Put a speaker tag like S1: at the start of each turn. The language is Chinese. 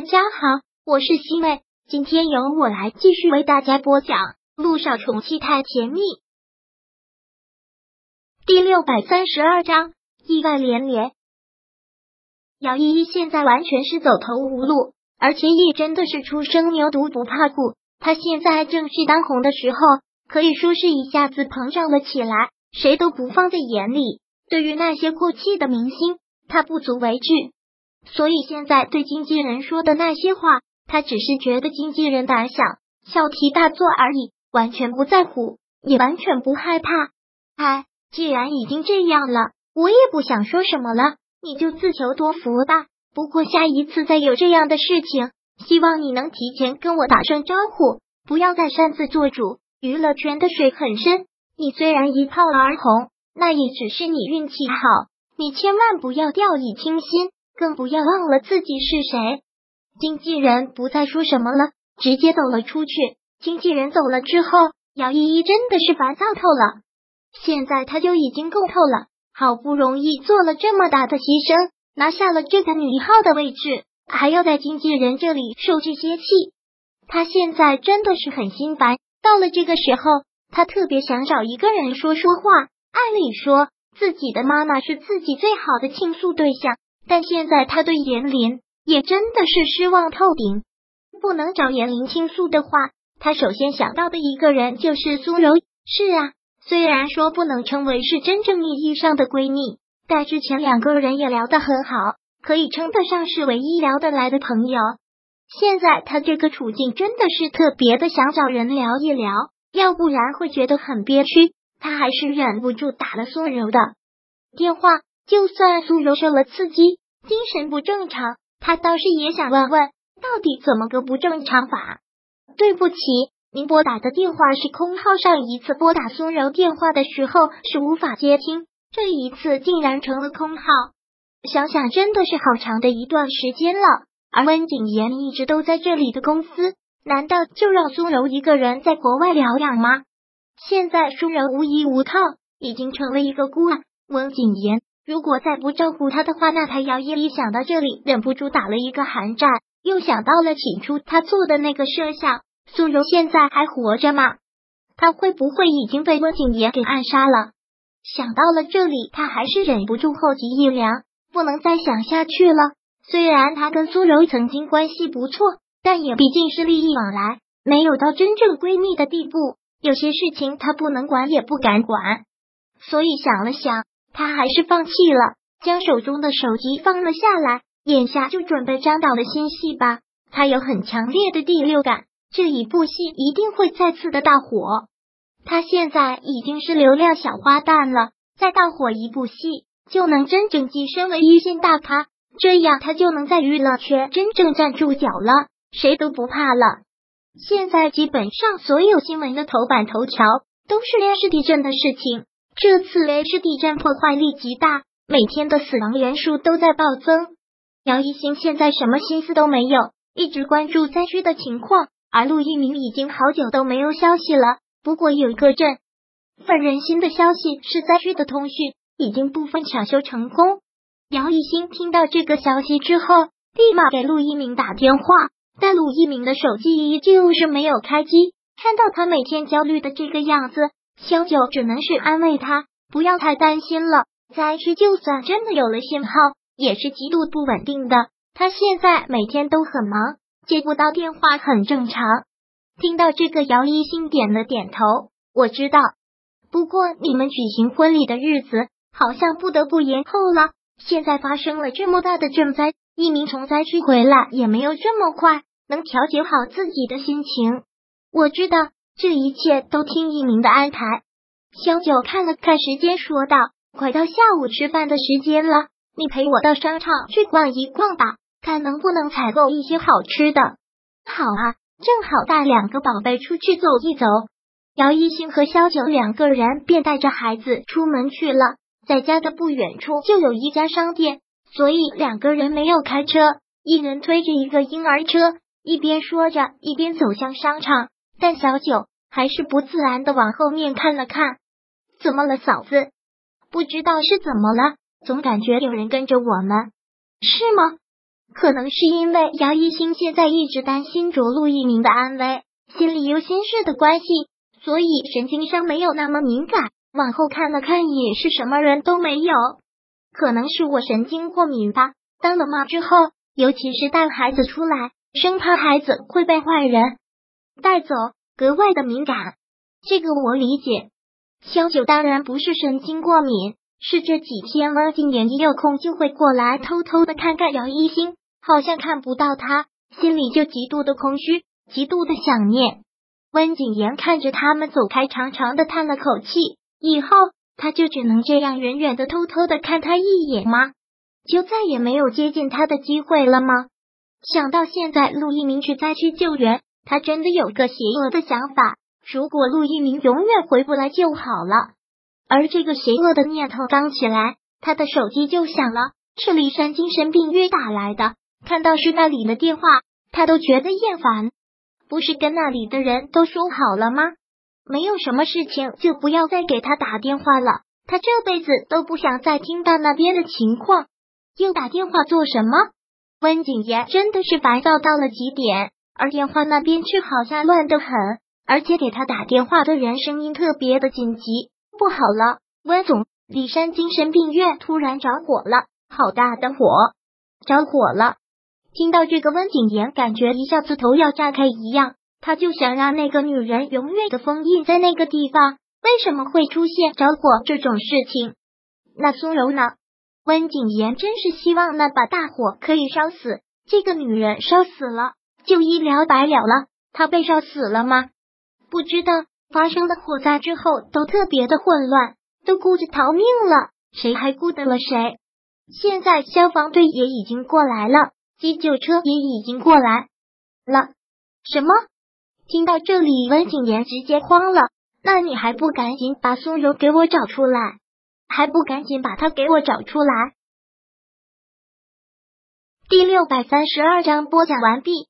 S1: 大家好，我是西妹，今天由我来继续为大家播讲《路上宠妻太甜蜜》第六百三十二章，意外连连。姚依依现在完全是走投无路，而且也真的是初生牛犊不怕虎。她现在正是当红的时候，可以说是一下子膨胀了起来，谁都不放在眼里。对于那些过气的明星，她不足为惧。所以现在对经纪人说的那些话，他只是觉得经纪人胆小，小题大做而已，完全不在乎，也完全不害怕。哎，既然已经这样了，我也不想说什么了，你就自求多福吧。不过下一次再有这样的事情，希望你能提前跟我打声招呼，不要再擅自做主。娱乐圈的水很深，你虽然一炮而红，那也只是你运气好，你千万不要掉以轻心。更不要忘了自己是谁。经纪人不再说什么了，直接走了出去。经纪人走了之后，姚依依真的是烦躁透了。现在他就已经够透了，好不容易做了这么大的牺牲，拿下了这个女一号的位置，还要在经纪人这里受这些气，他现在真的是很心烦。到了这个时候，他特别想找一个人说说话。按理说，自己的妈妈是自己最好的倾诉对象。但现在他对严林也真的是失望透顶，不能找严林倾诉的话，他首先想到的一个人就是苏柔。是啊，虽然说不能称为是真正意义上的闺蜜，但之前两个人也聊得很好，可以称得上是唯一聊得来的朋友。现在他这个处境真的是特别的想找人聊一聊，要不然会觉得很憋屈。他还是忍不住打了苏柔的电话。就算苏柔受了刺激，精神不正常，他倒是也想问问，到底怎么个不正常法？对不起，您拨打的电话是空号，上一次拨打苏柔电话的时候是无法接听，这一次竟然成了空号。想想真的是好长的一段时间了，而温景言一直都在这里的公司，难道就让苏柔一个人在国外疗养吗？现在苏柔无依无靠，已经成了一个孤儿，温景言。如果再不照顾他的话，那他姚依依想到这里，忍不住打了一个寒战。又想到了起初他做的那个设想，苏柔现在还活着吗？他会不会已经被温景言给暗杀了？想到了这里，他还是忍不住后脊一凉，不能再想下去了。虽然他跟苏柔曾经关系不错，但也毕竟是利益往来，没有到真正闺蜜的地步。有些事情他不能管，也不敢管，所以想了想。他还是放弃了，将手中的手机放了下来，眼下就准备张导的新戏吧。他有很强烈的第六感，这一部戏一定会再次的大火。他现在已经是流量小花旦了，再大火一部戏，就能真正跻身为一线大咖，这样他就能在娱乐圈真正站住脚了，谁都不怕了。现在基本上所有新闻的头版头条都是连市地震的事情。这次雷士地震破坏力极大，每天的死亡人数都在暴增。姚一星现在什么心思都没有，一直关注灾区的情况。而陆一鸣已经好久都没有消息了。不过有一个振奋人心的消息是，灾区的通讯已经部分抢修成功。姚一星听到这个消息之后，立马给陆一鸣打电话，但陆一鸣的手机依旧是没有开机。看到他每天焦虑的这个样子。萧九只能是安慰他，不要太担心了。灾区就算真的有了信号，也是极度不稳定的。他现在每天都很忙，接不到电话很正常。听到这个，姚一星点了点头。我知道，不过你们举行婚礼的日子好像不得不延后了。现在发生了这么大的震灾，一名从灾区回来也没有这么快能调节好自己的心情。我知道。这一切都听一鸣的安排。萧九看了看时间，说道：“快到下午吃饭的时间了，你陪我到商场去逛一逛吧，看能不能采购一些好吃的。”好啊，正好带两个宝贝出去走一走。姚一星和萧九两个人便带着孩子出门去了。在家的不远处就有一家商店，所以两个人没有开车，一人推着一个婴儿车，一边说着，一边走向商场。但小九。还是不自然的往后面看了看，怎么了，嫂子？不知道是怎么了，总感觉有人跟着我们，是吗？可能是因为姚一星现在一直担心着陆一鸣的安危，心里有心事的关系，所以神经上没有那么敏感。往后看了看，也是什么人都没有。可能是我神经过敏吧。当了妈之后，尤其是带孩子出来，生怕孩子会被坏人带走，格外的敏感。这个我理解。萧九当然不是神经过敏，是这几天温景言一有空就会过来偷偷的看看姚一星，好像看不到他，心里就极度的空虚，极度的想念。温景言看着他们走开，长长的叹了口气。以后他就只能这样远远的偷偷的看他一眼吗？就再也没有接近他的机会了吗？想到现在陆一鸣去灾区救援，他真的有个邪恶的想法：如果陆一鸣永远回不来就好了。而这个邪恶的念头刚起来，他的手机就响了，是李山精神病院打来的。看到是那里的电话，他都觉得厌烦。不是跟那里的人都说好了吗？没有什么事情就不要再给他打电话了，他这辈子都不想再听到那边的情况。又打电话做什么？温景言真的是烦躁到了极点，而电话那边却好像乱得很，而且给他打电话的人声音特别的紧急。不好了，温总，李山精神病院突然着火了，好大的火，着火了！听到这个，温景言感觉一下子头要炸开一样。他就想让那个女人永远的封印在那个地方。为什么会出现着火这种事情？那苏柔呢？温景言真是希望那把大火可以烧死这个女人，烧死了就一了百了了。他被烧死了吗？不知道。发生了火灾之后，都特别的混乱，都顾着逃命了，谁还顾得了谁？现在消防队也已经过来了，急救车也已经过来了。什么？听到这里，温景言直接慌了。那你还不赶紧把苏柔给我找出来？还不赶紧把他给我找出来？第六百三十二章播讲完毕。